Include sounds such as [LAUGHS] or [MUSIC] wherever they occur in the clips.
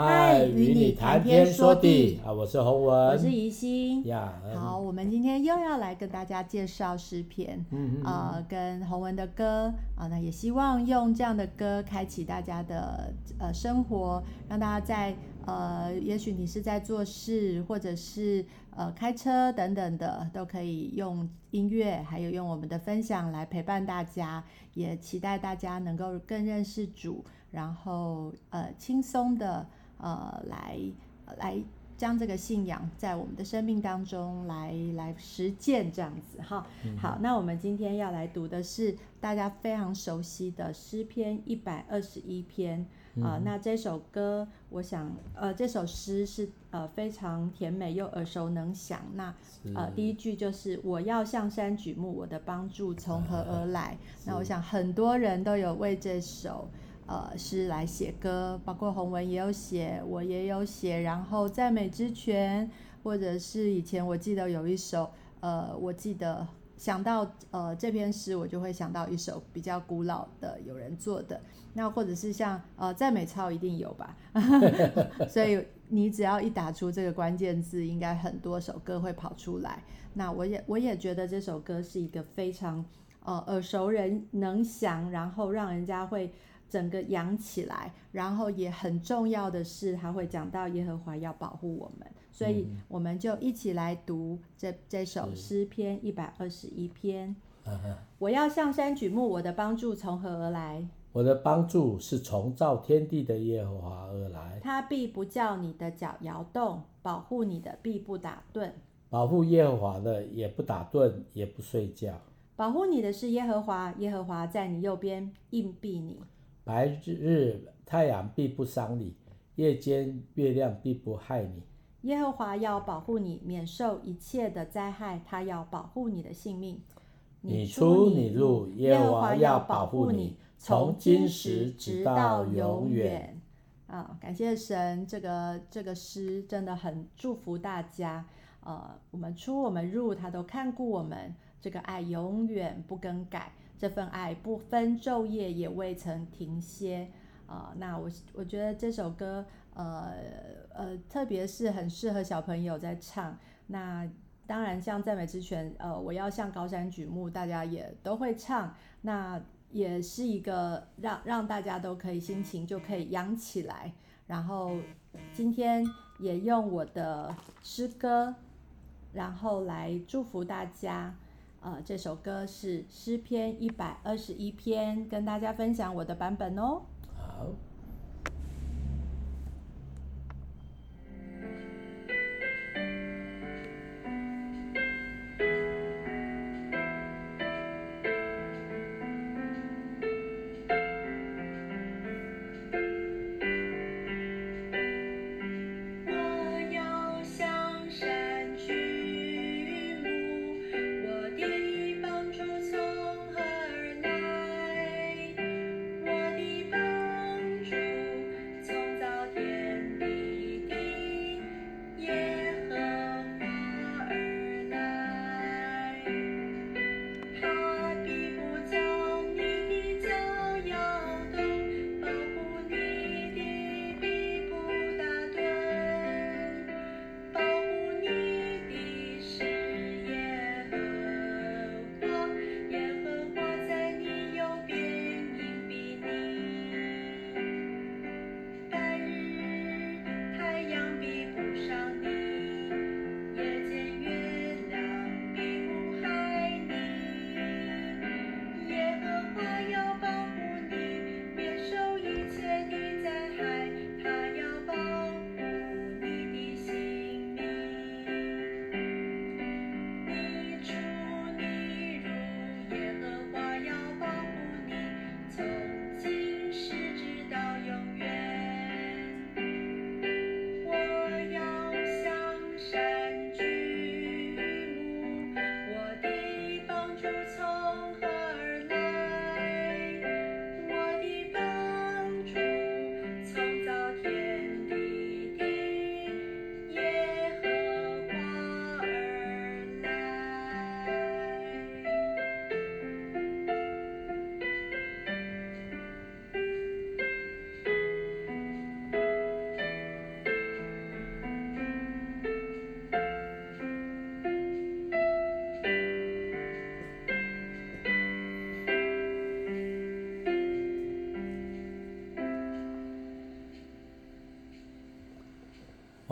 嗨，与你谈天说地啊！我是洪文，我是怡心呀。好，我们今天又要来跟大家介绍诗篇，嗯呃，跟洪文的歌啊，那也希望用这样的歌开启大家的呃生活，让大家在呃，也许你是在做事，或者是呃开车等等的，都可以用音乐，还有用我们的分享来陪伴大家，也期待大家能够更认识主，然后呃轻松的。呃，来来将这个信仰在我们的生命当中来来实践，这样子哈。嗯、好，那我们今天要来读的是大家非常熟悉的诗篇一百二十一篇啊、呃。那这首歌，我想呃，这首诗是呃非常甜美又耳熟能详。那呃，第一句就是我要向山举目，我的帮助从何而来？啊、那我想很多人都有为这首。呃，诗来写歌，包括洪文也有写，我也有写，然后赞美之泉，或者是以前我记得有一首，呃，我记得想到呃这篇诗，我就会想到一首比较古老的有人做的，那或者是像呃赞美操一定有吧，[LAUGHS] 所以你只要一打出这个关键字，应该很多首歌会跑出来。那我也我也觉得这首歌是一个非常呃耳熟人能详，然后让人家会。整个扬起来，然后也很重要的是，他会讲到耶和华要保护我们，所以我们就一起来读这这首诗篇一百二十一篇。我要向山举目，我的帮助从何而来？我的帮助是从造天地的耶和华而来。他必不叫你的脚摇动，保护你的必不打盹。保护耶和华的也不打盹，也不睡觉。保护你的是耶和华，耶和华在你右边硬庇你。白日太阳必不伤你，夜间月亮必不害你。耶和华要保护你，免受一切的灾害。他要保护你的性命。你出你入，耶和华要保护你，从今时直到永远。啊，感谢神，这个这个诗真的很祝福大家。呃，我们出我们入，他都看顾我们。这个爱永远不更改。这份爱不分昼夜，也未曾停歇。啊、那我我觉得这首歌，呃呃，特别是很适合小朋友在唱。那当然，像赞美之泉，呃，我要向高山举目，大家也都会唱。那也是一个让让大家都可以心情就可以扬起来。然后今天也用我的诗歌，然后来祝福大家。呃，这首歌是诗篇一百二十一篇，跟大家分享我的版本哦。好。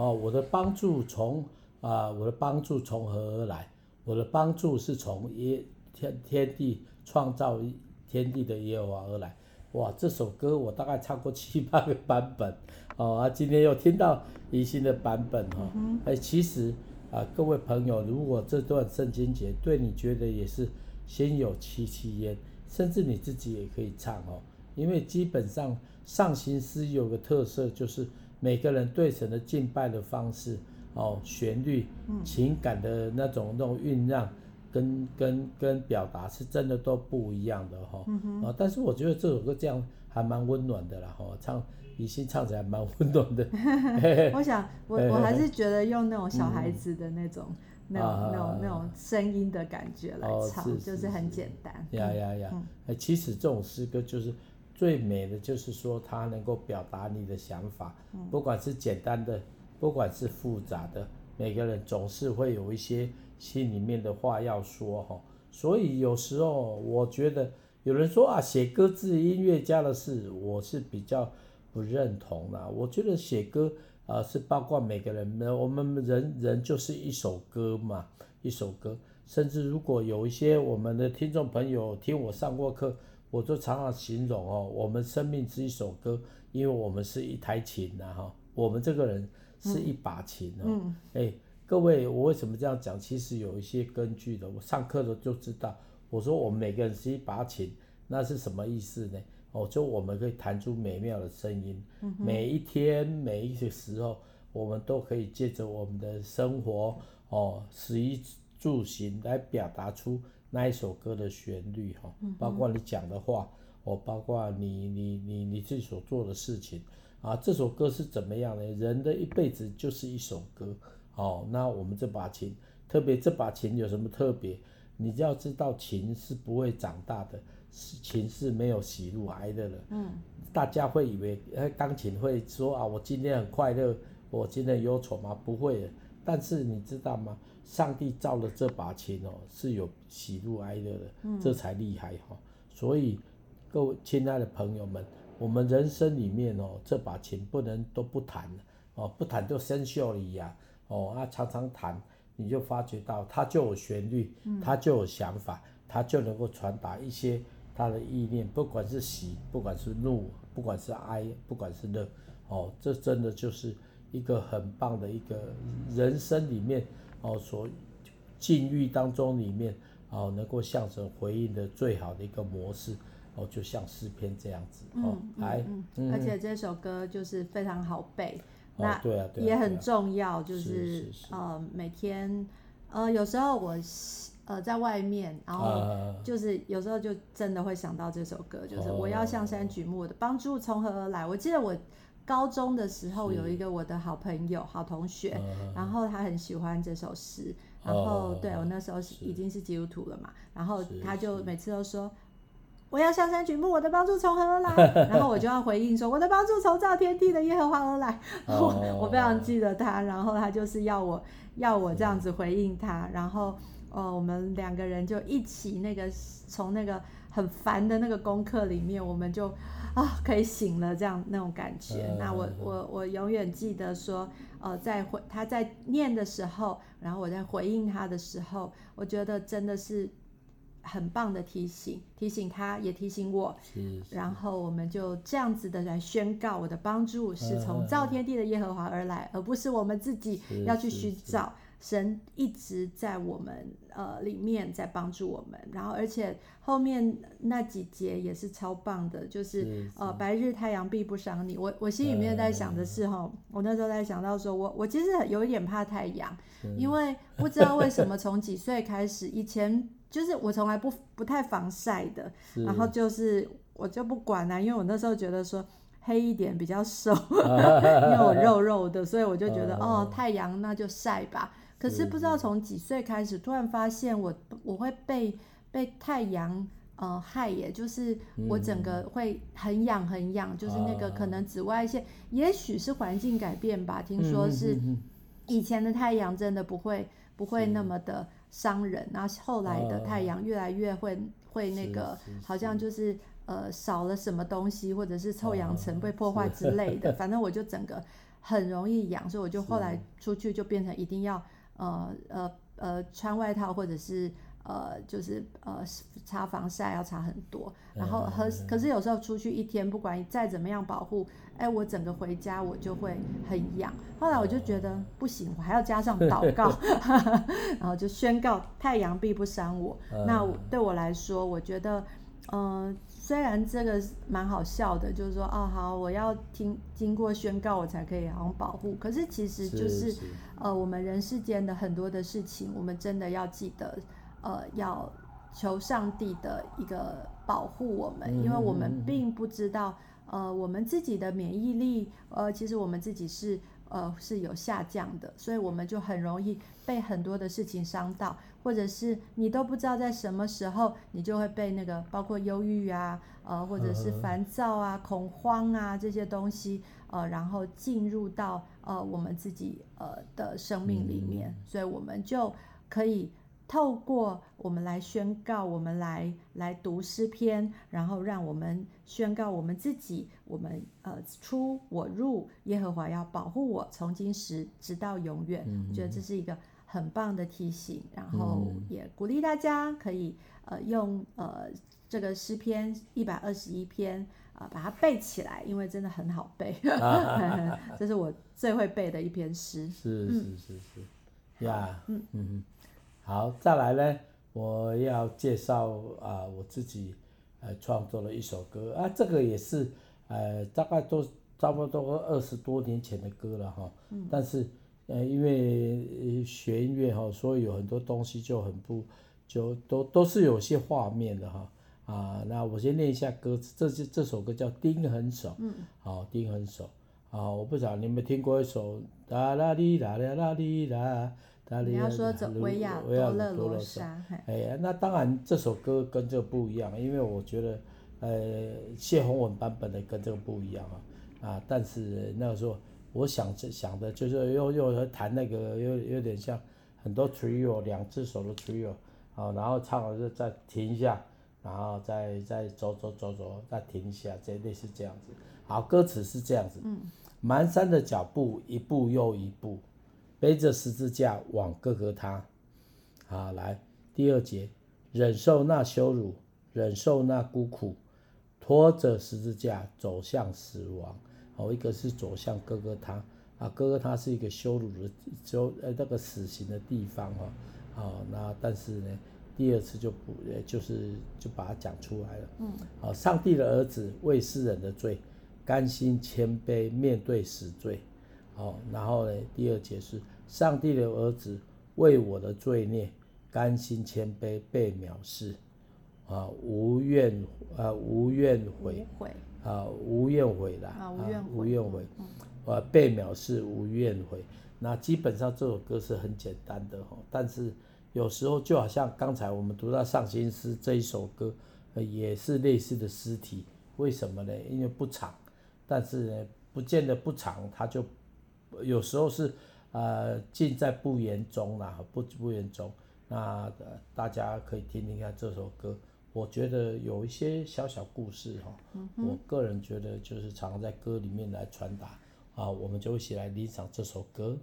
哦，我的帮助从啊，我的帮助从何而来？我的帮助是从耶天天地创造天地的耶和华而来。哇，这首歌我大概唱过七八个版本，哦啊，今天又听到宜兴的版本哦。哎、其实啊，各位朋友，如果这段圣经节对你觉得也是心有戚戚焉，甚至你自己也可以唱哦，因为基本上上行诗有个特色，就是每个人对神的敬拜的方式哦，旋律、情感的那种那种酝酿。跟跟跟表达是真的都不一样的哈，啊，但是我觉得这首歌这样还蛮温暖的啦哈，唱宜兴唱起来蛮温暖的。[LAUGHS] 我想我 [LAUGHS] 我还是觉得用那种小孩子的那种 [LAUGHS] 那种那种那种声音的感觉来唱，就是很简单。呀呀呀！哎，其实这种诗歌就是最美的，就是说它能够表达你的想法，不管是简单的，不管是复杂的，每个人总是会有一些。心里面的话要说哈，所以有时候我觉得有人说啊，写歌是音乐家的事，我是比较不认同的。我觉得写歌啊是包括每个人，我们人人就是一首歌嘛，一首歌。甚至如果有一些我们的听众朋友听我上过课，我就常常形容哦，我们生命是一首歌，因为我们是一台琴呐哈，我们这个人是一把琴哦，嗯，哎。各位，我为什么这样讲？其实有一些根据的。我上课的就知道，我说我们每个人是一把琴，那是什么意思呢？哦，就我们可以弹出美妙的声音。嗯、每一天，每一个时候，我们都可以借着我们的生活，哦，食衣住行来表达出那一首歌的旋律哈。包括你讲的话，哦，包括你你你你自己所做的事情啊。这首歌是怎么样呢？人的一辈子就是一首歌。哦，那我们这把琴，特别这把琴有什么特别？你要知道，琴是不会长大的，琴是没有喜怒哀乐的。嗯，大家会以为，哎，钢琴会说啊，我今天很快乐，我今天忧愁吗？不会的。但是你知道吗？上帝造了这把琴哦，是有喜怒哀乐的，嗯，这才厉害哈。所以各位亲爱的朋友们，我们人生里面哦，这把琴不能都不弹哦，不弹就生锈了一样。哦，啊，常常弹，你就发觉到它就有旋律，它就有想法，它就能够传达一些它的意念，不管是喜，不管是怒，不管是哀，不管是乐，哦，这真的就是一个很棒的一个人生里面哦，所境遇当中里面哦，能够向神回应的最好的一个模式，哦，就像诗篇这样子，哦，来，而且这首歌就是非常好背。那也很重要，就是呃每天呃有时候我呃在外面，然后就是有时候就真的会想到这首歌，就是我要向山举目，我的帮助从何而来？我记得我高中的时候有一个我的好朋友、好同学，然后他很喜欢这首诗，然后对我那时候是已经是基督徒了嘛，然后他就每次都说。我要向山举目，我的帮助从何而来？[LAUGHS] 然后我就要回应说，我的帮助从造天地的耶和华而来。[LAUGHS] 我我非常记得他，然后他就是要我要我这样子回应他，然后呃，我们两个人就一起那个从那个很烦的那个功课里面，我们就啊可以醒了这样那种感觉。那我我我永远记得说，呃，在回他在念的时候，然后我在回应他的时候，我觉得真的是。很棒的提醒，提醒他，也提醒我，然后我们就这样子的来宣告，我的帮助是从造天地的耶和华而来，而不是我们自己要去寻找。神一直在我们呃里面在帮助我们，然后而且后面那几节也是超棒的，就是呃白日太阳必不伤你。我我心里面在想的是哈，我那时候在想到说我我其实有一点怕太阳，因为不知道为什么从几岁开始以前。就是我从来不不太防晒的，然后就是我就不管啦、啊，因为我那时候觉得说黑一点比较瘦，因为我肉肉的，所以我就觉得哦太阳那就晒吧。可是不知道从几岁开始，突然发现我我会被被太阳呃害耶，就是我整个会很痒很痒，就是那个可能紫外线，也许是环境改变吧。听说是以前的太阳真的不会不会那么的。伤人，然后后来的太阳越来越会会那个，好像就是呃少了什么东西，或者是臭氧层被破坏之类的，反正我就整个很容易痒，所以我就后来出去就变成一定要呃呃呃穿外套或者是。呃，就是呃，擦防晒要擦很多，然后和可是有时候出去一天，不管再怎么样保护，哎，我整个回家我就会很痒。后来我就觉得不行，我还要加上祷告，[LAUGHS] 然后就宣告太阳必不伤我。那对我来说，我觉得，嗯、呃，虽然这个蛮好笑的，就是说，啊，好，我要听经过宣告，我才可以好像保护。可是其实就是呃，我们人世间的很多的事情，我们真的要记得。呃，要求上帝的一个保护我们，因为我们并不知道，呃，我们自己的免疫力，呃，其实我们自己是，呃，是有下降的，所以我们就很容易被很多的事情伤到，或者是你都不知道在什么时候，你就会被那个包括忧郁啊，呃，或者是烦躁啊、恐慌啊这些东西，呃，然后进入到呃我们自己呃的生命里面，所以我们就可以。透过我们来宣告，我们来来读诗篇，然后让我们宣告我们自己，我们呃出我入，耶和华要保护我，从今时直到永远。嗯、我觉得这是一个很棒的提醒，然后也鼓励大家可以呃用呃这个诗篇一百二十一篇啊、呃、把它背起来，因为真的很好背，[LAUGHS] [LAUGHS] 这是我最会背的一篇诗。是是是是，呀，嗯嗯。好，再来呢，我要介绍啊，我自己呃创作了一首歌啊，这个也是呃大概都差不多二十多年前的歌了哈。嗯。但是呃因为学音乐哈，所以有很多东西就很不就都都是有些画面的哈啊。那我先念一下歌词，这这这首歌叫《丁痕手》。嗯。好，《丁痕手》啊，我不知道你们听过一首啦啦哩啦啦啦哩啦。你要说走维亚多勒罗莎，哎呀，那当然这首歌跟这个不一样，因为我觉得，呃，谢宏文版本的跟这个不一样啊，啊，但是那个时候我想着想的就是又又弹那个有有点像很多 trio 两只手的 trio 啊，然后唱完就再停一下，然后再再走走走走再停一下，这类似这样子。好，歌词是这样子，嗯，蹒跚的脚步一步又一步。背着十字架往各个他，好，来第二节，忍受那羞辱，忍受那孤苦，拖着十字架走向死亡。好，一个是走向哥哥他啊，哥哥他是一个羞辱的羞呃那个死刑的地方哈。好，那但是呢，第二次就不呃就是就把它讲出来了。嗯，好，上帝的儿子为世人的罪，甘心谦卑面对死罪。好，然后呢，第二节是上帝的儿子为我的罪孽甘心谦卑被藐视，啊，无怨啊无怨悔，啊无怨悔啦啊无怨悔，啊被藐视无怨悔。那基本上这首歌是很简单的哈，但是有时候就好像刚才我们读到上心诗这一首歌，也是类似的诗题。为什么呢？因为不长，但是呢，不见得不长，它就。有时候是，呃，尽在不言中啦，不不言中。那、呃、大家可以听听看这首歌，我觉得有一些小小故事哈。嗯、我个人觉得就是常在歌里面来传达啊，我们就一起来欣赏这首歌。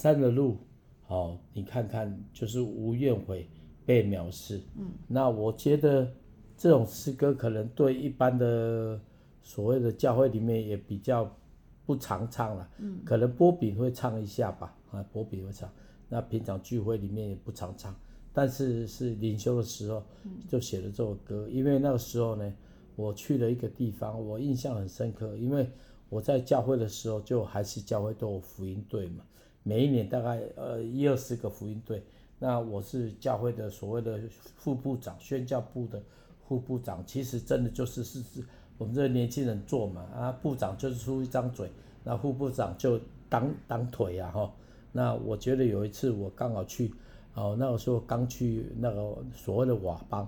山的路，哦，你看看就是无怨悔被藐视。嗯，那我觉得这种诗歌可能对一般的所谓的教会里面也比较不常唱了。嗯，可能波比会唱一下吧，啊，波比会唱。那平常聚会里面也不常唱，但是是灵修的时候就写了这首歌，因为那个时候呢。我去了一个地方，我印象很深刻，因为我在教会的时候，就还是教会都有福音队嘛，每一年大概呃一二十个福音队。那我是教会的所谓的副部长，宣教部的副部长，其实真的就是是是我们这年轻人做嘛，啊部长就是出一张嘴，那副部长就当当腿啊哈。那我觉得有一次我刚好去，哦那个时候刚去那个所谓的瓦邦，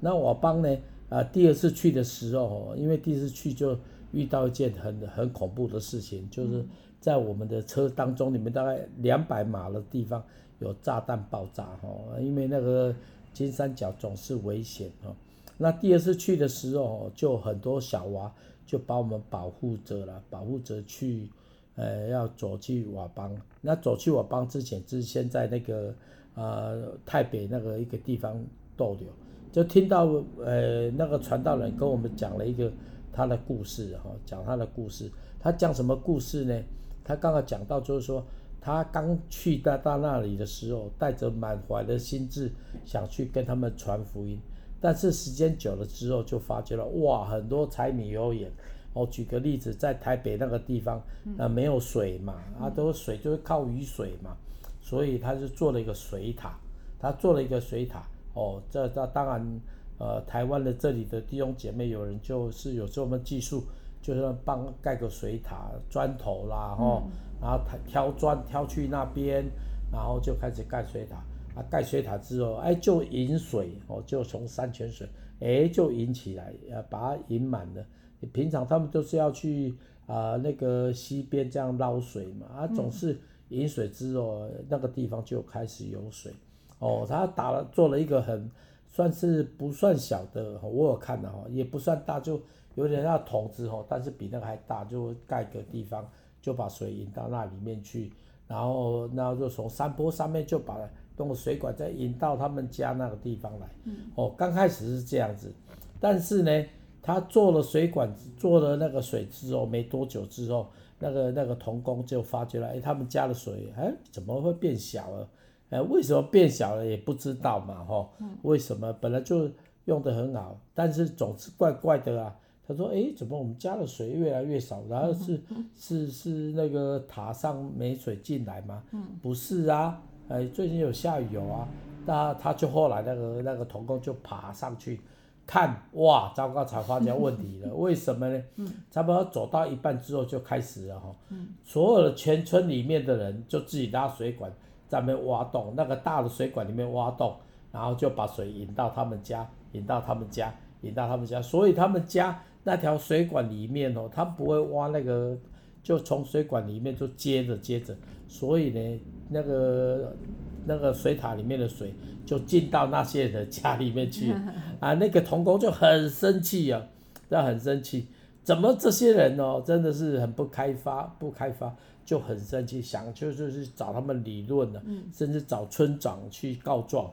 那瓦邦呢？啊，第二次去的时候，因为第一次去就遇到一件很很恐怖的事情，就是在我们的车当中，你们大概两百码的地方有炸弹爆炸哈，因为那个金三角总是危险哈。那第二次去的时候，就很多小娃就把我们保护着了，保护着去，呃，要走去瓦邦。那走去瓦邦之前，是先在那个呃台北那个一个地方逗留。就听到呃那个传道人跟我们讲了一个他的故事哈，讲他的故事。他讲什么故事呢？他刚刚讲到就是说，他刚去到到那里的时候，带着满怀的心志想去跟他们传福音，但是时间久了之后就发觉了哇，很多柴米油盐。我举个例子，在台北那个地方，呃没有水嘛，啊都水就是靠雨水嘛，所以他就做了一个水塔，他做了一个水塔。哦，这这当然，呃，台湾的这里的弟兄姐妹有人就是有这么技术，就是帮盖个水塔，砖头啦，吼、嗯，然后挑砖挑去那边，然后就开始盖水塔。啊，盖水塔之后，哎，就引水，哦，就从山泉水，哎，就引起来，呃，把它引满了。平常他们都是要去啊、呃、那个溪边这样捞水嘛，啊，总是引水之后，嗯、那个地方就开始有水。哦，他打了做了一个很算是不算小的，我有看的哈，也不算大，就有点像桶子吼，但是比那个还大，就盖个地方，就把水引到那里面去，然后然后就从山坡上面就把用水管再引到他们家那个地方来。哦，刚开始是这样子，但是呢，他做了水管，做了那个水之后，没多久之后，那个那个童工就发觉了，哎，他们家的水，哎，怎么会变小了？哎，为什么变小了也不知道嘛，吼，为什么本来就用得很好，但是总是怪怪的啊。他说，哎，怎么我们家的水越来越少？然后是是是那个塔上没水进来吗？不是啊，哎，最近有下雨有啊。那他就后来那个那个童工就爬上去看，哇，糟糕，才发现问题了。[LAUGHS] 为什么呢？差不多走到一半之后就开始了哈，所有的全村里面的人就自己拉水管。在那边挖洞，那个大的水管里面挖洞，然后就把水引到他们家，引到他们家，引到他们家。所以他们家那条水管里面哦，他不会挖那个，就从水管里面就接着接着。所以呢，那个那个水塔里面的水就进到那些人家里面去 [LAUGHS] 啊。那个童工就很生气啊，那很生气，怎么这些人哦，真的是很不开发，不开发。就很生气，想就就是找他们理论了，甚至找村长去告状。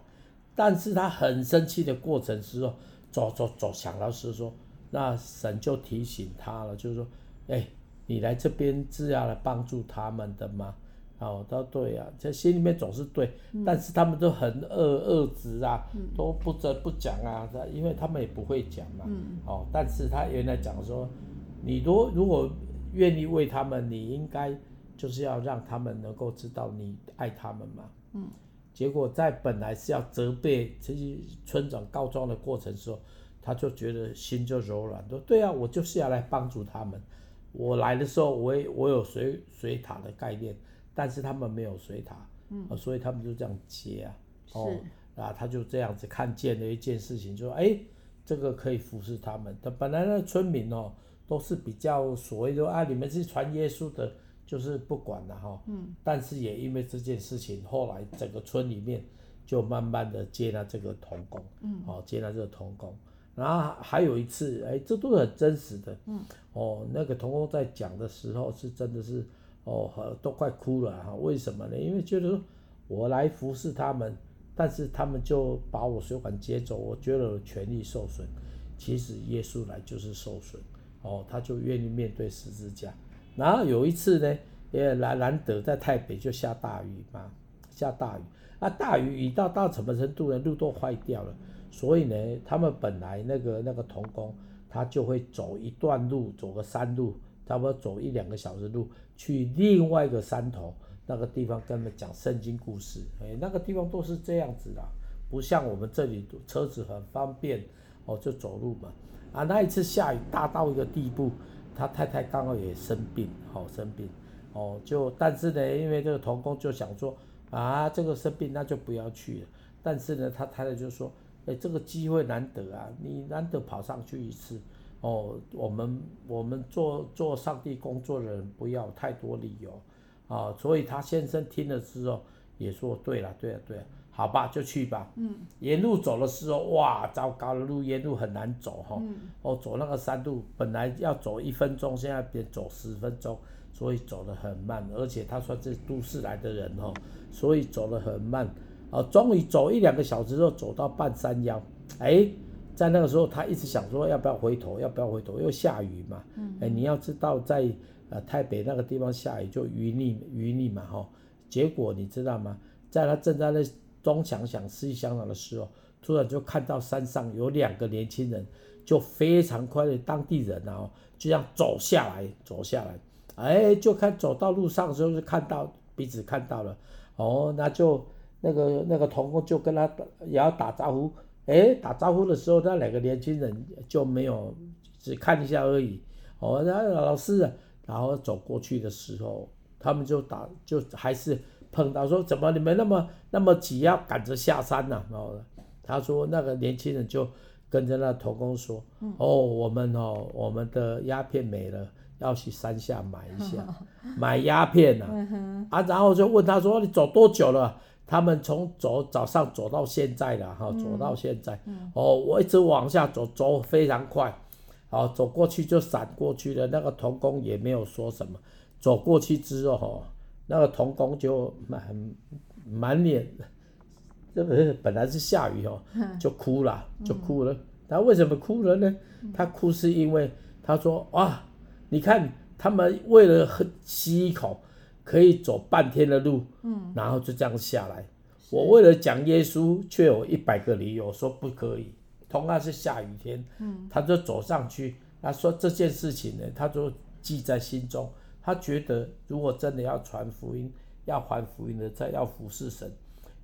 但是他很生气的过程是说，走走走，想到是说，那神就提醒他了，就是说，哎，你来这边是要来帮助他们的吗？哦，他说对啊，这心里面总是对，但是他们都很恶恶直啊，都不得不讲啊，因为他们也不会讲嘛。哦，但是他原来讲说，你如如果愿意为他们，你应该。就是要让他们能够知道你爱他们嘛。嗯。结果在本来是要责备这些村长告状的过程的时候，他就觉得心就柔软，说：“对啊，我就是要来帮助他们。我来的时候，我也我有水水塔的概念，但是他们没有水塔，嗯，所以他们就这样接啊。哦，啊，他就这样子看见了一件事情，就说：哎，这个可以服侍他们。他本来那村民哦，都是比较所谓的啊，你们是传耶稣的。”就是不管了哈，嗯，但是也因为这件事情，后来整个村里面就慢慢的接纳这个童工，嗯，哦，接纳这个童工，然后还有一次，哎，这都是很真实的，嗯，哦，那个童工在讲的时候是真的是，哦，都快哭了哈。为什么呢？因为觉得说我来服侍他们，但是他们就把我水管接走，我觉得我权利受损。其实耶稣来就是受损，哦，他就愿意面对十字架。然后有一次呢，也难难得在台北就下大雨嘛，下大雨啊，大雨雨到到什么程度呢？路都坏掉了，所以呢，他们本来那个那个童工，他就会走一段路，走个山路，差不多走一两个小时路，去另外一个山头那个地方跟他们讲圣经故事。哎，那个地方都是这样子的，不像我们这里车子很方便。哦，就走路嘛，啊，那一次下雨大到一个地步，他太太刚好也生病，哦，生病，哦，就但是呢，因为这个童工就想说，啊，这个生病那就不要去了，但是呢，他太太就说，哎，这个机会难得啊，你难得跑上去一次，哦，我们我们做做上帝工作的人不要太多理由，啊，所以他先生听了之后也说，对了，对了，对了。好吧，就去吧。嗯，沿路走的时候，哇，糟糕的路，沿路很难走哈。嗯。哦，走那个山路，本来要走一分钟，现在变走十分钟，所以走得很慢。而且他算是都市来的人哈，所以走得很慢。哦，终于走一两个小时之后，走到半山腰，哎，在那个时候，他一直想说要不要回头，要不要回头，又下雨嘛。嗯。哎，你要知道在，在呃台北那个地方下雨就淤泥淤泥嘛哈。结果你知道吗？在他正在那。东想想西想想的时候，突然就看到山上有两个年轻人，就非常快的当地人啊，就这样走下来，走下来，哎，就看走到路上的时候就看到彼此看到了，哦，那就那个那个童工就跟他也要打招呼，哎，打招呼的时候那两个年轻人就没有只看一下而已，哦，那老师，然后走过去的时候，他们就打就还是。碰到说怎么你们那么那么急要赶着下山呢？哦，他说那个年轻人就跟着那童工说，哦，我们哦我们的鸦片没了，要去山下买一下，[LAUGHS] 买鸦片呐，啊，然后就问他说你走多久了？他们从走早上走到现在了哈，走到现在，哦，我一直往下走，走非常快，哦，走过去就闪过去了，那个童工也没有说什么，走过去之后哈。那个童工就满满脸，这不是本来是下雨哦，就哭了，就哭了。他为什么哭了呢？他哭是因为他说哇，你看他们为了喝吸一口，可以走半天的路，嗯然后就这样下来。我为了讲耶稣，却有一百个理由说不可以。同样是下雨天，嗯他就走上去，他说这件事情呢，他就记在心中。他觉得，如果真的要传福音，要传福音的，再要服侍神，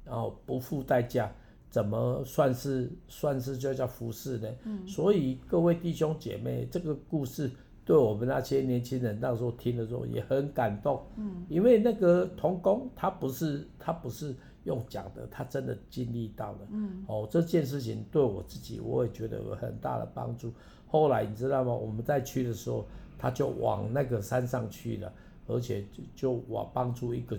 然后不付代价，怎么算是算是就叫服侍呢？嗯。所以各位弟兄姐妹，这个故事对我们那些年轻人那时候听的时候也很感动。嗯。因为那个童工，他不是他不是用讲的，他真的经历到了。嗯。哦，这件事情对我自己，我也觉得有很大的帮助。后来你知道吗？我们在去的时候。他就往那个山上去了，而且就就我帮助一个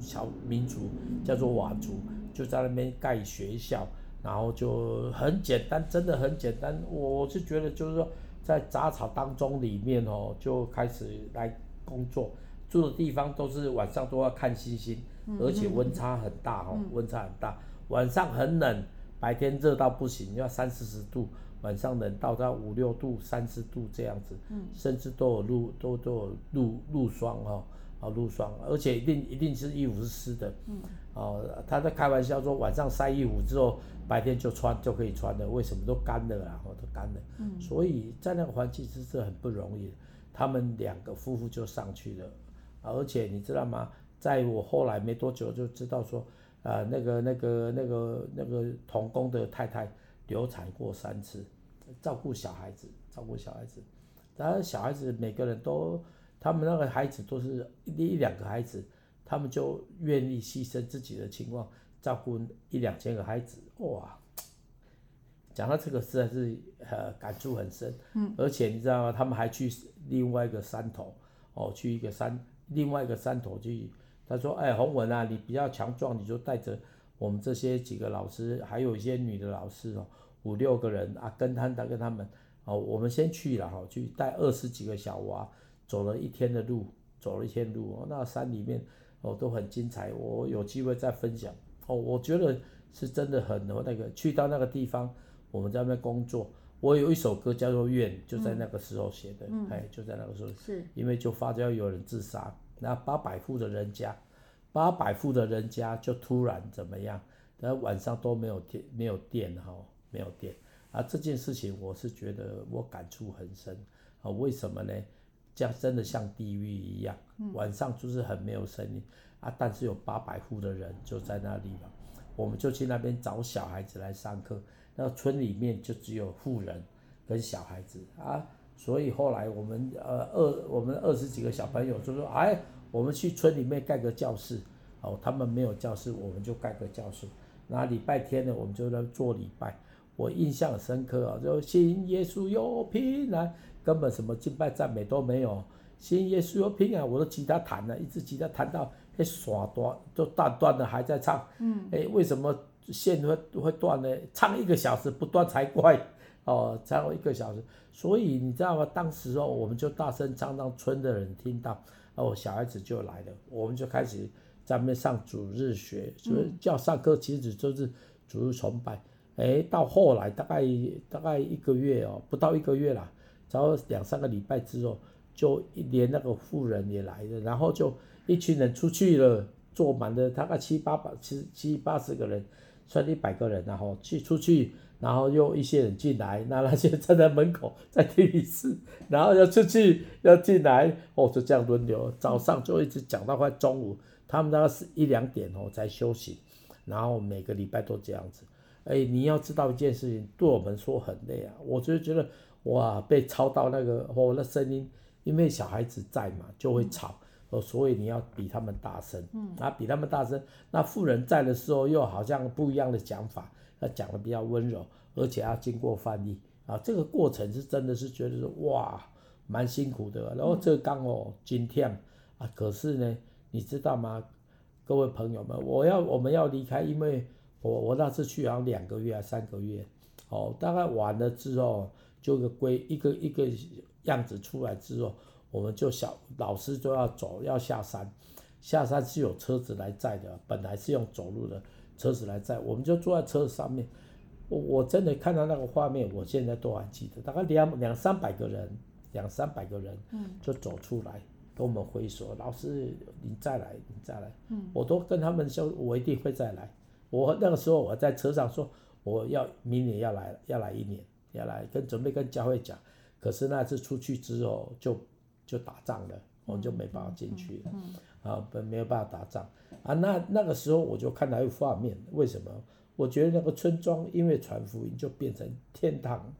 小民族，叫做佤族，就在那边盖学校，然后就很简单，真的很简单。我是觉得就是说，在杂草当中里面哦，就开始来工作，住的地方都是晚上都要看星星，而且温差很大哦，温差很大，晚上很冷，白天热到不行，要三四十度。晚上冷到到五六度、三十度这样子，嗯、甚至都有露都都有露露霜哦，啊露霜，而且一定一定是衣服是湿的，嗯，哦，他在开玩笑说晚上晒衣服之后，白天就穿就可以穿了，为什么都干了啊？都干了，嗯，所以在那个环境是是很不容易，他们两个夫妇就上去了，而且你知道吗？在我后来没多久就知道说，啊、呃，那个那个那个那个童工的太太流产过三次。照顾小孩子，照顾小孩子，当然小孩子每个人都，他们那个孩子都是一一两个孩子，他们就愿意牺牲自己的情况照顾一两千个孩子，哇！讲到这个实在是呃感触很深，嗯，而且你知道吗？他们还去另外一个山头，哦，去一个山，另外一个山头去，他说，哎，洪文啊，你比较强壮，你就带着我们这些几个老师，还有一些女的老师哦。五六个人啊，跟他跟他们，哦，我们先去了哈，去带二十几个小娃，走了一天的路，走了一天路哦，那山里面哦都很精彩，我有机会再分享哦。我觉得是真的很那个，去到那个地方，我们在那边工作，我有一首歌叫做《愿》，就在那个时候写的，嗯、哎，就在那个时候，是，因为就发觉有人自杀，那八百户的人家，八百户的人家就突然怎么样？然后晚上都没有电，没有电哈，没有电啊！这件事情我是觉得我感触很深啊。为什么呢？这样真的像地狱一样，晚上就是很没有声音啊。但是有八百户的人就在那里嘛，我们就去那边找小孩子来上课。那村里面就只有妇人跟小孩子啊，所以后来我们呃二我们二十几个小朋友就说，哎，我们去村里面盖个教室哦。他们没有教室，我们就盖个教室。那礼拜天呢，我们就在做礼拜。我印象深刻啊，就信耶稣有平安，根本什么敬拜赞美都没有。信耶稣有平安，我的吉他弹了，一直吉他弹到那耍断，就断断的还在唱。嗯。哎，为什么线会会断呢？唱一个小时不断才怪。哦，唱一个小时，所以你知道吗？当时哦，我们就大声唱，让村的人听到，哦，小孩子就来了，我们就开始。在那边上主日学，所以叫上课，其实就是主日崇拜。哎、到后来大概大概一个月哦，不到一个月啦，然后两三个礼拜之后，就连那个富人也来了，然后就一群人出去了，坐满了大概七八百七七八十个人，算一百个人，然后去出去，然后又一些人进来，那那些站在门口在听一次，然后要出去要进来，哦，就这样轮流，早上就一直讲到快中午。他们大概是一两点哦才休息，然后每个礼拜都这样子。哎，你要知道一件事情，对我们说很累啊。我就觉得哇，被吵到那个哦，那声音，因为小孩子在嘛，就会吵哦，所以你要比他们大声，嗯，啊，比他们大声。那富人在的时候又好像不一样的讲法，他讲的比较温柔，而且要经过翻译啊，这个过程是真的是觉得说哇，蛮辛苦的。然后这刚哦，今天啊，可是呢。你知道吗，各位朋友们，我要我们要离开，因为我我那次去好像两个月还三个月，哦，大概完了之后，就个归一个一个样子出来之后，我们就小老师就要走要下山，下山是有车子来载的，本来是用走路的车子来载，我们就坐在车子上面，我我真的看到那个画面，我现在都还记得，大概两两三百个人，两三百个人，就走出来。嗯跟我们挥手，老师，你再来，你再来。嗯，我都跟他们说，我一定会再来。我那个时候我在车上说，我要明年要来，要来一年，要来跟准备跟教会讲。可是那次出去之后就就打仗了，我们就没办法进去了。嗯，啊，没有办法打仗啊。那那个时候我就看到一个画面，为什么？我觉得那个村庄因为传福音就变成天堂，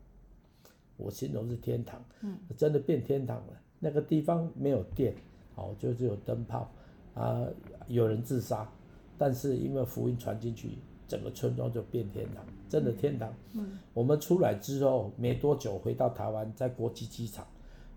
我形容是天堂，嗯，真的变天堂了。那个地方没有电，哦，就只有灯泡，啊，有人自杀，但是因为福音传进去，整个村庄就变天堂，真的天堂。嗯，我们出来之后没多久回到台湾，在国际机场，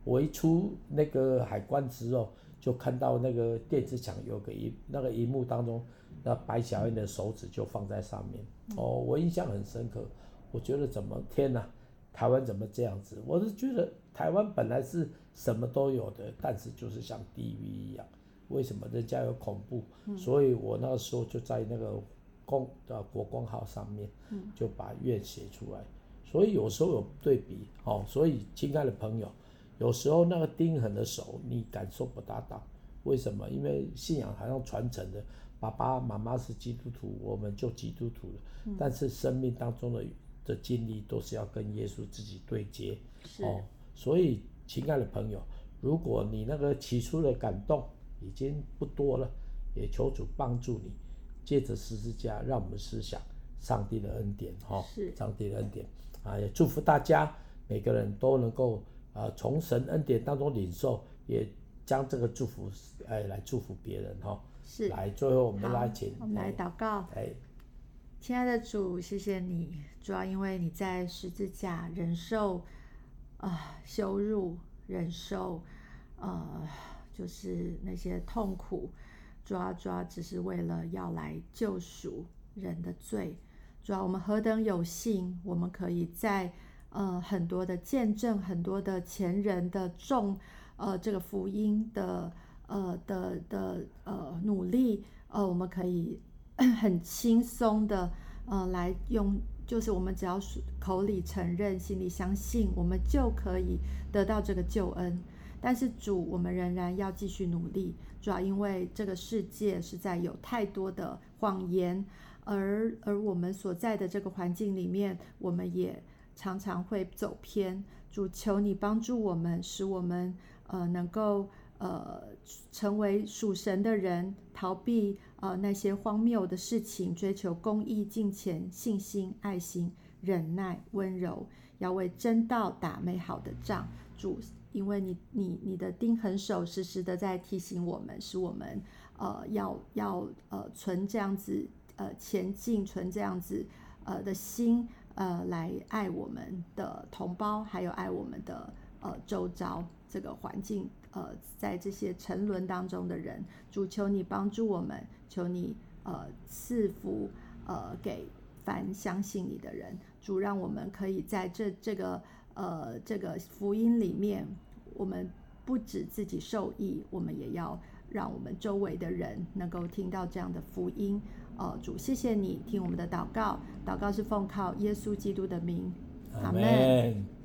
我一出那个海关之后，就看到那个电子墙有个一，那个荧幕当中，那白小燕的手指就放在上面，哦，我印象很深刻，我觉得怎么天哪，台湾怎么这样子？我是觉得台湾本来是。什么都有的，但是就是像地狱一样。为什么人家有恐怖？嗯、所以我那个时候就在那个公的国光号上面，就把愿写出来。所以有时候有对比，哦，所以亲爱的朋友，有时候那个钉痕的手你感受不大到。为什么？因为信仰好像传承的，爸爸妈妈是基督徒，我们就基督徒了。嗯、但是生命当中的的经历都是要跟耶稣自己对接，是哦，所以。亲爱的朋友，如果你那个起初的感动已经不多了，也求主帮助你，借着十字架，让我们思想上帝的恩典，哈是，上帝的恩典。啊，也祝福大家每个人都能够啊从神恩典当中领受，也将这个祝福哎来祝福别人，哈是，来最后我们来请我们来祷告，哎，亲爱的主，谢谢你，主要因为你在十字架忍受。啊，羞辱、忍受，呃，就是那些痛苦，抓抓只是为了要来救赎人的罪。主要我们何等有幸，我们可以在呃很多的见证、很多的前人的众呃这个福音的呃的的呃努力，呃，我们可以 [CLEARS THROAT] 很轻松的呃来用，就是我们只要口里承认，心里相信，我们就可以得到这个救恩。但是主，我们仍然要继续努力，主要因为这个世界实在有太多的谎言，而而我们所在的这个环境里面，我们也常常会走偏。主，求你帮助我们，使我们呃能够呃成为属神的人，逃避呃那些荒谬的事情，追求公义、敬虔、信心、爱心、忍耐、温柔，要为真道打美好的仗。主。因为你你你的钉痕手时时的在提醒我们，使我们呃要要呃存这样子呃前进，存这样子呃的心呃来爱我们的同胞，还有爱我们的呃周遭这个环境呃在这些沉沦当中的人，主求你帮助我们，求你呃赐福呃给凡相信你的人，主让我们可以在这这个呃这个福音里面。我们不止自己受益，我们也要让我们周围的人能够听到这样的福音。呃，主，谢谢你听我们的祷告，祷告是奉靠耶稣基督的名，阿门。